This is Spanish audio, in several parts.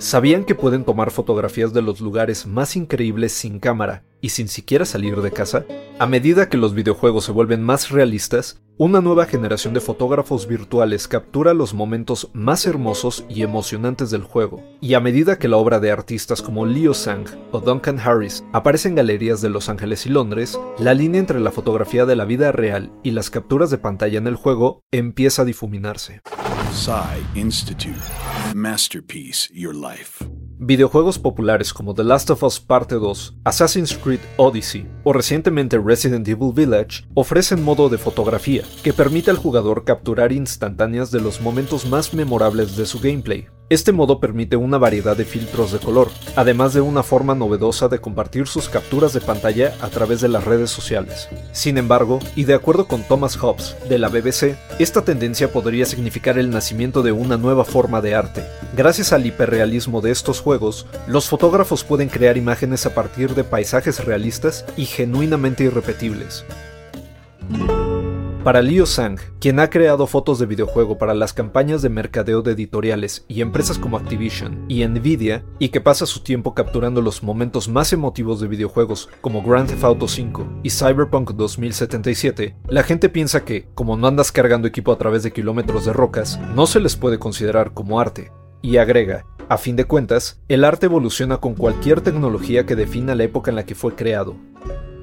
¿Sabían que pueden tomar fotografías de los lugares más increíbles sin cámara y sin siquiera salir de casa? A medida que los videojuegos se vuelven más realistas, una nueva generación de fotógrafos virtuales captura los momentos más hermosos y emocionantes del juego, y a medida que la obra de artistas como Leo Sang o Duncan Harris aparece en galerías de Los Ángeles y Londres, la línea entre la fotografía de la vida real y las capturas de pantalla en el juego empieza a difuminarse. Institute. Masterpiece Your Life. Videojuegos populares como The Last of Us Parte 2, Assassin's Creed Odyssey o recientemente Resident Evil Village ofrecen modo de fotografía que permite al jugador capturar instantáneas de los momentos más memorables de su gameplay, este modo permite una variedad de filtros de color, además de una forma novedosa de compartir sus capturas de pantalla a través de las redes sociales. Sin embargo, y de acuerdo con Thomas Hobbes de la BBC, esta tendencia podría significar el nacimiento de una nueva forma de arte. Gracias al hiperrealismo de estos juegos, los fotógrafos pueden crear imágenes a partir de paisajes realistas y genuinamente irrepetibles. Para Liu Sang, quien ha creado fotos de videojuego para las campañas de mercadeo de editoriales y empresas como Activision y Nvidia, y que pasa su tiempo capturando los momentos más emotivos de videojuegos como Grand Theft Auto 5 y Cyberpunk 2077, la gente piensa que, como no andas cargando equipo a través de kilómetros de rocas, no se les puede considerar como arte. Y agrega, a fin de cuentas, el arte evoluciona con cualquier tecnología que defina la época en la que fue creado.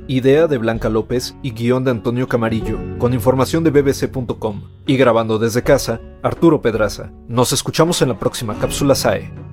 Idea de Blanca López y guion de Antonio Camarillo, con información de bbc.com. Y grabando desde casa, Arturo Pedraza. Nos escuchamos en la próxima cápsula SAE.